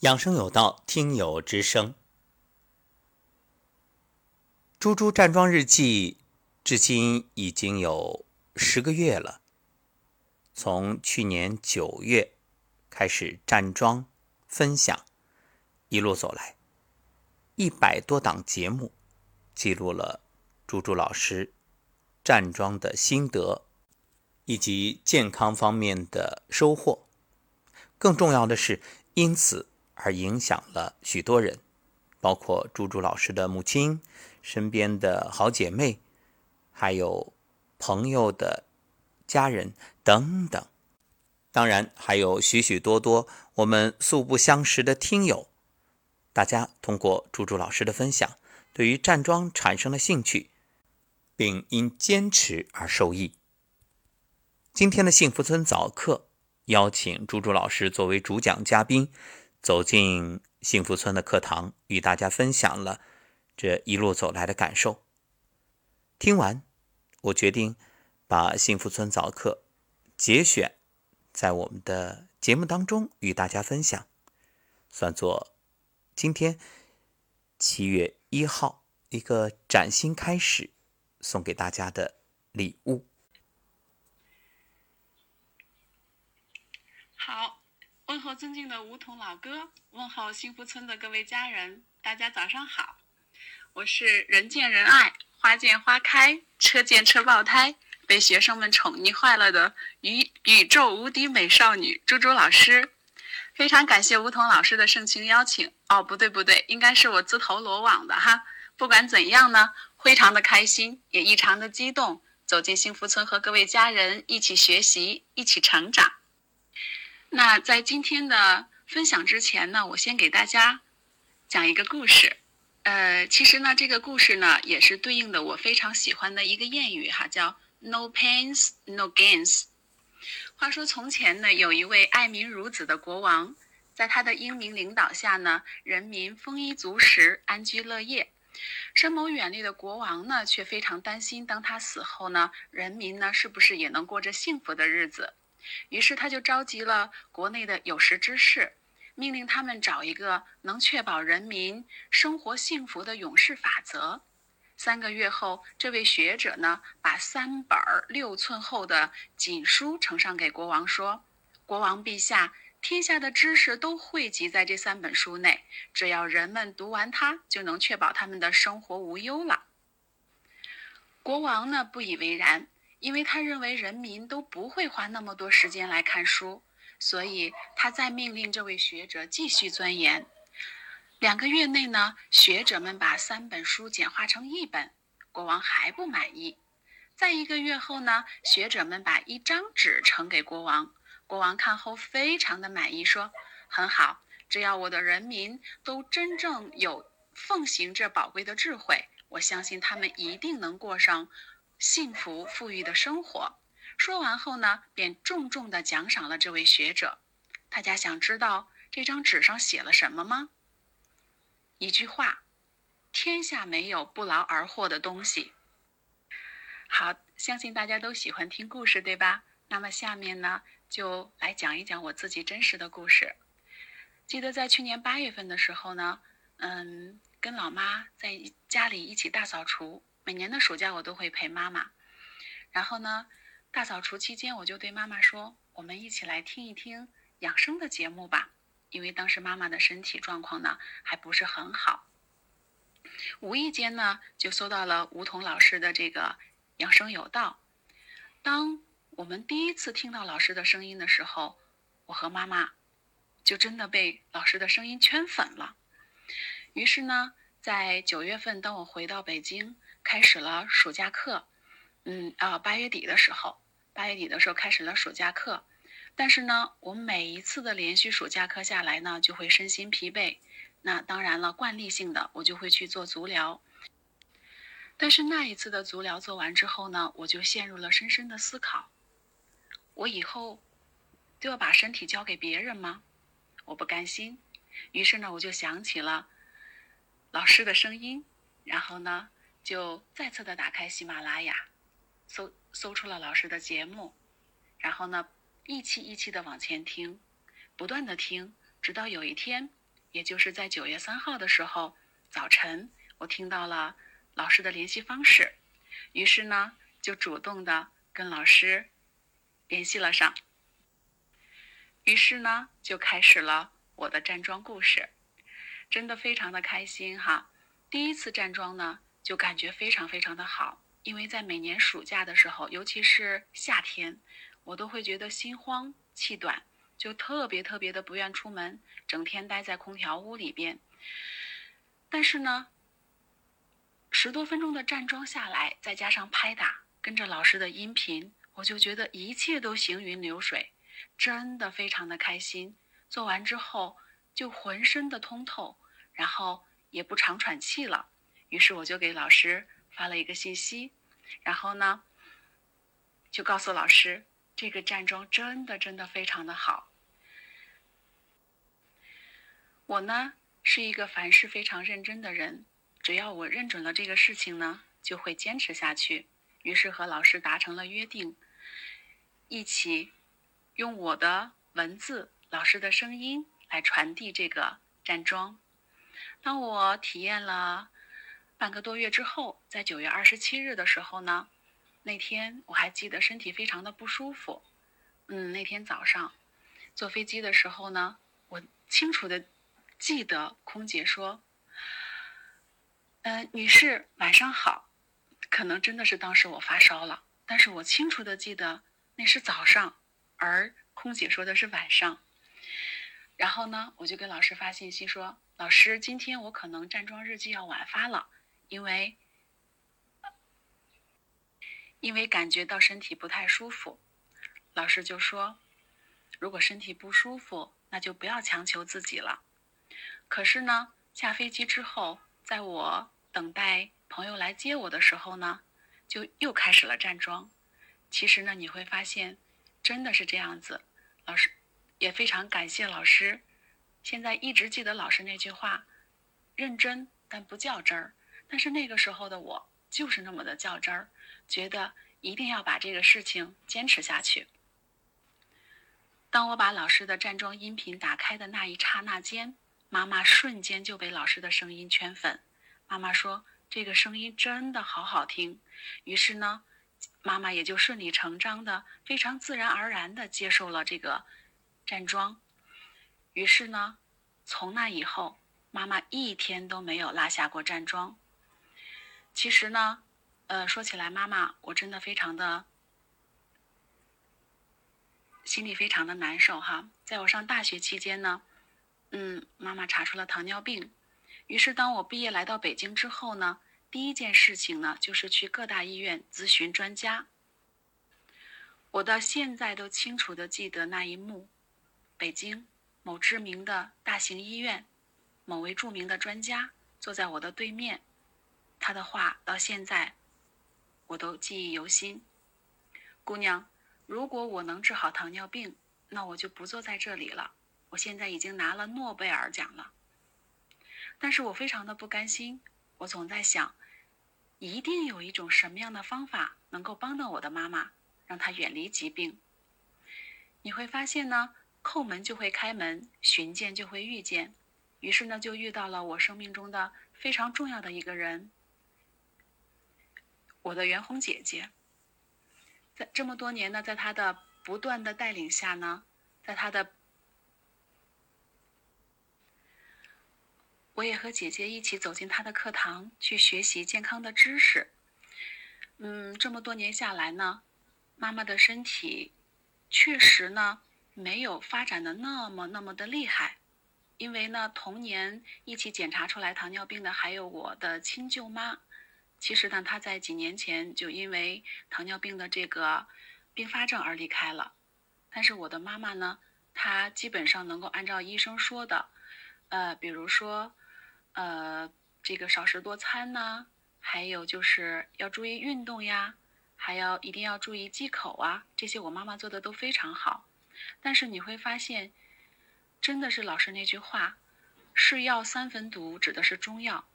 养生有道，听友之声。猪猪站桩日记至今已经有十个月了。从去年九月开始站桩分享，一路走来，一百多档节目记录了猪猪老师站桩的心得以及健康方面的收获。更重要的是，因此。而影响了许多人，包括猪猪老师的母亲、身边的好姐妹，还有朋友的家人等等。当然，还有许许多多我们素不相识的听友。大家通过猪猪老师的分享，对于站桩产生了兴趣，并因坚持而受益。今天的幸福村早课邀请猪猪老师作为主讲嘉宾。走进幸福村的课堂，与大家分享了这一路走来的感受。听完，我决定把幸福村早课节选在我们的节目当中与大家分享，算作今天七月一号一个崭新开始送给大家的礼物。好。问候尊敬的梧桐老哥，问候幸福村的各位家人，大家早上好！我是人见人爱、花见花开、车见车爆胎、被学生们宠溺坏了的宇宇宙无敌美少女猪猪老师。非常感谢梧桐老师的盛情邀请。哦，不对不对，应该是我自投罗网的哈。不管怎样呢，非常的开心，也异常的激动，走进幸福村和各位家人一起学习，一起成长。那在今天的分享之前呢，我先给大家讲一个故事。呃，其实呢，这个故事呢也是对应的我非常喜欢的一个谚语哈，叫 “No pains, no gains”。话说从前呢，有一位爱民如子的国王，在他的英明领导下呢，人民丰衣足食，安居乐业。深谋远虑的国王呢，却非常担心，当他死后呢，人民呢是不是也能过着幸福的日子？于是他就召集了国内的有识之士，命令他们找一个能确保人民生活幸福的永世法则。三个月后，这位学者呢，把三本六寸厚的锦书呈上给国王，说：“国王陛下，天下的知识都汇集在这三本书内，只要人们读完它，就能确保他们的生活无忧了。”国王呢，不以为然。因为他认为人民都不会花那么多时间来看书，所以他再命令这位学者继续钻研。两个月内呢，学者们把三本书简化成一本，国王还不满意。在一个月后呢，学者们把一张纸呈给国王，国王看后非常的满意，说：“很好，只要我的人民都真正有奉行这宝贵的智慧，我相信他们一定能过上。”幸福富裕的生活。说完后呢，便重重地奖赏了这位学者。大家想知道这张纸上写了什么吗？一句话：天下没有不劳而获的东西。好，相信大家都喜欢听故事，对吧？那么下面呢，就来讲一讲我自己真实的故事。记得在去年八月份的时候呢，嗯，跟老妈在家里一起大扫除。每年的暑假我都会陪妈妈，然后呢，大扫除期间我就对妈妈说：“我们一起来听一听养生的节目吧。”因为当时妈妈的身体状况呢还不是很好。无意间呢就搜到了梧桐老师的这个养生有道。当我们第一次听到老师的声音的时候，我和妈妈就真的被老师的声音圈粉了。于是呢，在九月份，当我回到北京。开始了暑假课，嗯啊，八月底的时候，八月底的时候开始了暑假课，但是呢，我每一次的连续暑假课下来呢，就会身心疲惫。那当然了，惯例性的我就会去做足疗。但是那一次的足疗做完之后呢，我就陷入了深深的思考：我以后就要把身体交给别人吗？我不甘心。于是呢，我就想起了老师的声音，然后呢。就再次的打开喜马拉雅，搜搜出了老师的节目，然后呢，一期一期的往前听，不断的听，直到有一天，也就是在九月三号的时候早晨，我听到了老师的联系方式，于是呢，就主动的跟老师联系了上。于是呢，就开始了我的站桩故事，真的非常的开心哈。第一次站桩呢，就感觉非常非常的好，因为在每年暑假的时候，尤其是夏天，我都会觉得心慌气短。就特别特别的不愿出门，整天待在空调屋里边。但是呢，十多分钟的站桩下来，再加上拍打，跟着老师的音频，我就觉得一切都行云流水，真的非常的开心。做完之后就浑身的通透，然后也不常喘气了。于是我就给老师发了一个信息，然后呢，就告诉老师，这个站桩真的真的非常的好。我呢是一个凡事非常认真的人，只要我认准了这个事情呢，就会坚持下去。于是和老师达成了约定，一起用我的文字、老师的声音来传递这个站桩。当我体验了半个多月之后，在九月二十七日的时候呢，那天我还记得身体非常的不舒服。嗯，那天早上坐飞机的时候呢，我清楚的。记得空姐说：“嗯，女士晚上好。”可能真的是当时我发烧了，但是我清楚的记得那是早上，而空姐说的是晚上。然后呢，我就给老师发信息说：“老师，今天我可能站桩日记要晚发了，因为因为感觉到身体不太舒服。”老师就说：“如果身体不舒服，那就不要强求自己了。”可是呢，下飞机之后，在我等待朋友来接我的时候呢，就又开始了站桩。其实呢，你会发现，真的是这样子。老师也非常感谢老师，现在一直记得老师那句话：认真但不较真儿。但是那个时候的我就是那么的较真儿，觉得一定要把这个事情坚持下去。当我把老师的站桩音频打开的那一刹那间，妈妈瞬间就被老师的声音圈粉。妈妈说：“这个声音真的好好听。”于是呢，妈妈也就顺理成章的、非常自然而然的接受了这个站桩。于是呢，从那以后，妈妈一天都没有落下过站桩。其实呢，呃，说起来，妈妈我真的非常的心里非常的难受哈。在我上大学期间呢。嗯，妈妈查出了糖尿病，于是当我毕业来到北京之后呢，第一件事情呢就是去各大医院咨询专家。我到现在都清楚的记得那一幕：北京某知名的大型医院，某位著名的专家坐在我的对面，他的话到现在我都记忆犹新。姑娘，如果我能治好糖尿病，那我就不坐在这里了。我现在已经拿了诺贝尔奖了，但是我非常的不甘心。我总在想，一定有一种什么样的方法能够帮到我的妈妈，让她远离疾病。你会发现呢，叩门就会开门，寻见就会遇见。于是呢，就遇到了我生命中的非常重要的一个人，我的袁弘姐姐。在这么多年呢，在她的不断的带领下呢，在她的我也和姐姐一起走进她的课堂，去学习健康的知识。嗯，这么多年下来呢，妈妈的身体确实呢没有发展的那么那么的厉害，因为呢同年一起检查出来糖尿病的还有我的亲舅妈。其实呢，她在几年前就因为糖尿病的这个并发症而离开了。但是我的妈妈呢，她基本上能够按照医生说的，呃，比如说。呃，这个少食多餐呢，还有就是要注意运动呀，还要一定要注意忌口啊，这些我妈妈做的都非常好。但是你会发现，真的是老师那句话，“是药三分毒”指的是中药，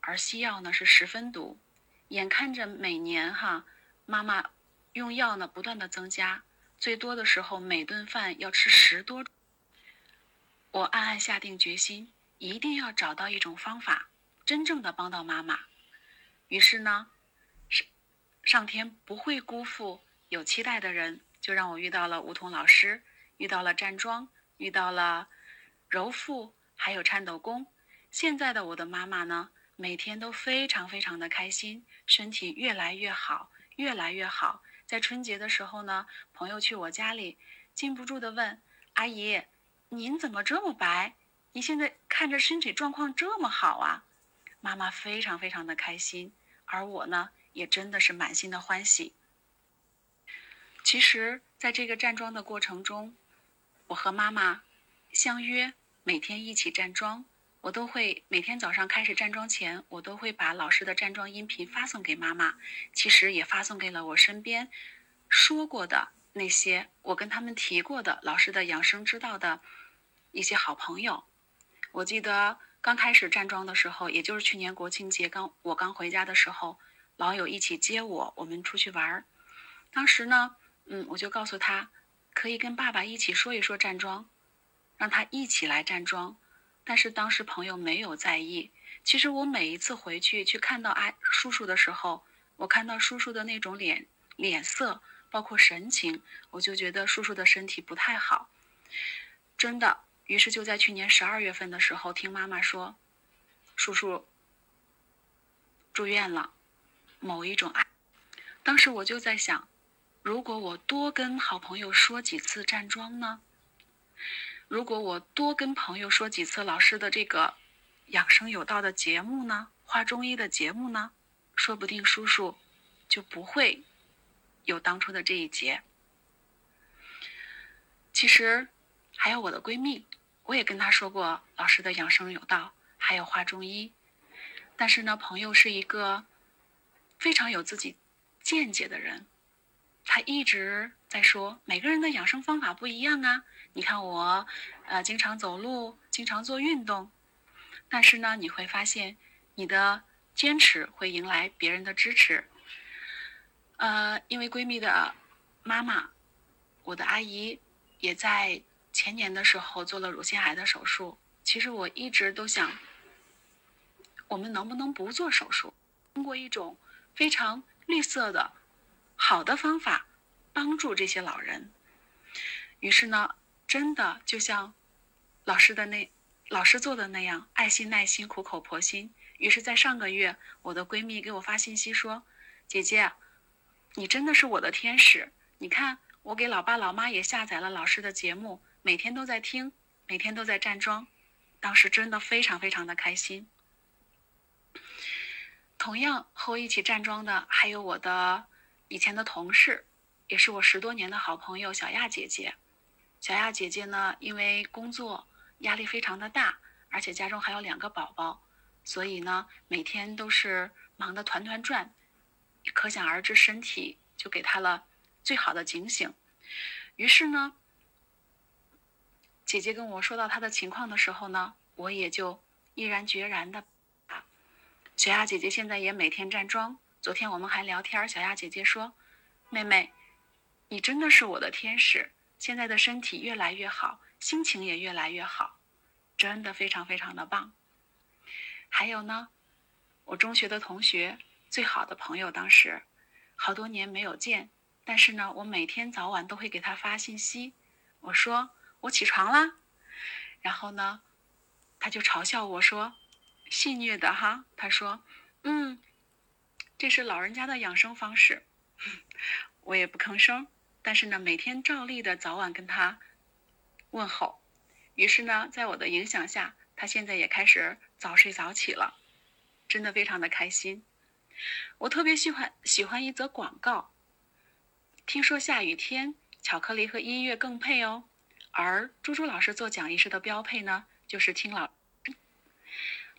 而西药呢是十分毒。眼看着每年哈，妈妈用药呢不断的增加，最多的时候每顿饭要吃十多。我暗暗下定决心。一定要找到一种方法，真正的帮到妈妈。于是呢，上上天不会辜负有期待的人，就让我遇到了梧桐老师，遇到了站桩，遇到了揉腹，还有颤抖功。现在的我的妈妈呢，每天都非常非常的开心，身体越来越好，越来越好。在春节的时候呢，朋友去我家里，禁不住的问阿姨：“您怎么这么白？你现在看着身体状况这么好啊？”妈妈非常非常的开心，而我呢，也真的是满心的欢喜。其实，在这个站桩的过程中，我和妈妈相约每天一起站桩。我都会每天早上开始站桩前，我都会把老师的站桩音频发送给妈妈，其实也发送给了我身边说过的那些我跟他们提过的老师的养生之道的一些好朋友。我记得刚开始站桩的时候，也就是去年国庆节刚我刚回家的时候，老友一起接我，我们出去玩儿。当时呢，嗯，我就告诉他，可以跟爸爸一起说一说站桩，让他一起来站桩。但是当时朋友没有在意。其实我每一次回去去看到阿叔叔的时候，我看到叔叔的那种脸脸色，包括神情，我就觉得叔叔的身体不太好，真的。于是就在去年十二月份的时候，听妈妈说，叔叔住院了，某一种癌。当时我就在想，如果我多跟好朋友说几次站桩呢？如果我多跟朋友说几次老师的这个养生有道的节目呢，画中医的节目呢，说不定叔叔就不会有当初的这一劫。其实还有我的闺蜜，我也跟她说过老师的养生有道，还有画中医。但是呢，朋友是一个非常有自己见解的人，他一直在说每个人的养生方法不一样啊。你看我，呃，经常走路，经常做运动，但是呢，你会发现你的坚持会迎来别人的支持。呃，因为闺蜜的妈妈，我的阿姨也在前年的时候做了乳腺癌的手术。其实我一直都想，我们能不能不做手术，通过一种非常绿色的、好的方法帮助这些老人。于是呢。真的就像老师的那老师做的那样，爱心、耐心、苦口婆心。于是，在上个月，我的闺蜜给我发信息说：“姐姐，你真的是我的天使。你看，我给老爸老妈也下载了老师的节目，每天都在听，每天都在站桩。当时真的非常非常的开心。同样和我一起站桩的还有我的以前的同事，也是我十多年的好朋友小亚姐姐。”小亚姐姐呢，因为工作压力非常的大，而且家中还有两个宝宝，所以呢，每天都是忙得团团转，可想而知，身体就给她了最好的警醒。于是呢，姐姐跟我说到她的情况的时候呢，我也就毅然决然的啊。小亚姐姐现在也每天站桩，昨天我们还聊天，小亚姐姐说：“妹妹，你真的是我的天使。”现在的身体越来越好，心情也越来越好，真的非常非常的棒。还有呢，我中学的同学，最好的朋友，当时好多年没有见，但是呢，我每天早晚都会给他发信息，我说我起床啦，然后呢，他就嘲笑我说，戏谑的哈，他说，嗯，这是老人家的养生方式，我也不吭声。但是呢，每天照例的早晚跟他问候，于是呢，在我的影响下，他现在也开始早睡早起了，真的非常的开心。我特别喜欢喜欢一则广告，听说下雨天巧克力和音乐更配哦，而猪猪老师做讲义时的标配呢，就是听老。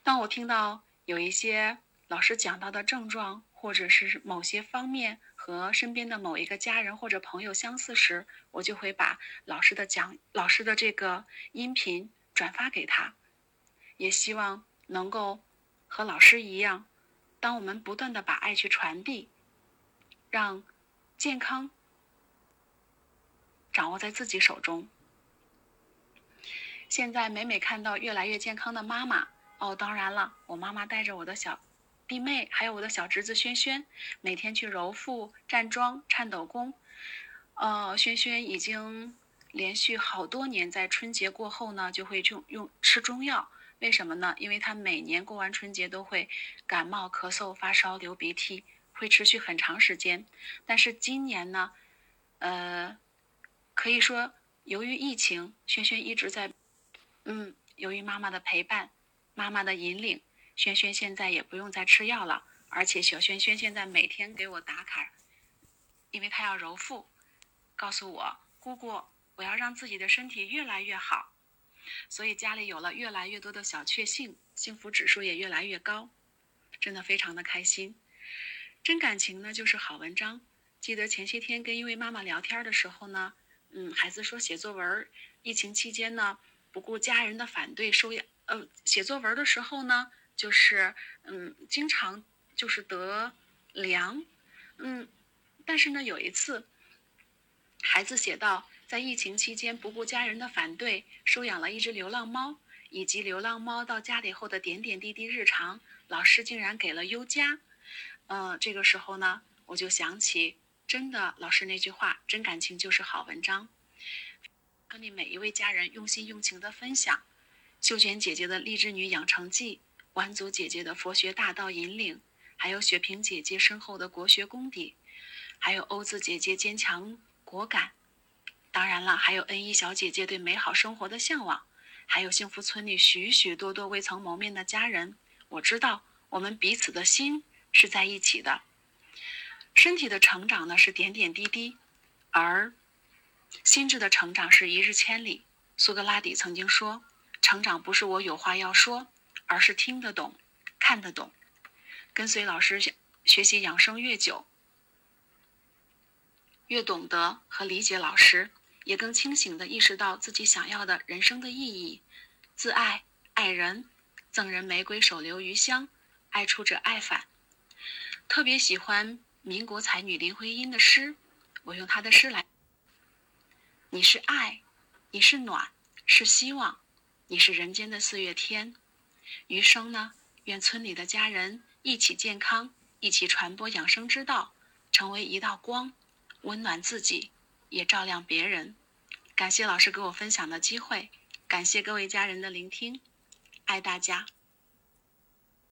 当我听到有一些老师讲到的症状，或者是某些方面。和身边的某一个家人或者朋友相似时，我就会把老师的讲老师的这个音频转发给他，也希望能够和老师一样，当我们不断的把爱去传递，让健康掌握在自己手中。现在每每看到越来越健康的妈妈，哦，当然了，我妈妈带着我的小弟妹，还有我的小侄子轩轩，每天去揉腹、站桩、颤抖功。呃，轩轩已经连续好多年在春节过后呢，就会用用吃中药。为什么呢？因为他每年过完春节都会感冒、咳嗽、发烧、流鼻涕，会持续很长时间。但是今年呢，呃，可以说由于疫情，轩轩一直在，嗯，由于妈妈的陪伴、妈妈的引领，轩轩现在也不用再吃药了。而且小轩轩现在每天给我打卡，因为他要揉腹，告诉我姑姑，我要让自己的身体越来越好。所以家里有了越来越多的小确幸，幸福指数也越来越高，真的非常的开心。真感情呢就是好文章。记得前些天跟一位妈妈聊天的时候呢，嗯，孩子说写作文，疫情期间呢不顾家人的反对收养，呃，写作文的时候呢就是嗯经常就是得凉，嗯，但是呢有一次，孩子写到。在疫情期间，不顾家人的反对，收养了一只流浪猫，以及流浪猫到家里后的点点滴滴日常，老师竟然给了优加。嗯，这个时候呢，我就想起，真的老师那句话：真感情就是好文章。跟你每一位家人用心用情的分享，秀娟姐姐的励志女养成记，丸祖姐姐的佛学大道引领，还有雪萍姐姐深厚的国学功底，还有欧子姐姐坚强果敢。当然了，还有恩一小姐姐对美好生活的向往，还有幸福村里许许多多未曾谋面的家人。我知道我们彼此的心是在一起的。身体的成长呢是点点滴滴，而心智的成长是一日千里。苏格拉底曾经说：“成长不是我有话要说，而是听得懂、看得懂。”跟随老师学学习养生越久，越懂得和理解老师。也更清醒地意识到自己想要的人生的意义，自爱、爱人、赠人玫瑰手留余香，爱出者爱返。特别喜欢民国才女林徽因的诗，我用她的诗来：你是爱，你是暖，是希望，你是人间的四月天。余生呢，愿村里的家人一起健康，一起传播养生之道，成为一道光，温暖自己。也照亮别人。感谢老师给我分享的机会，感谢各位家人的聆听，爱大家。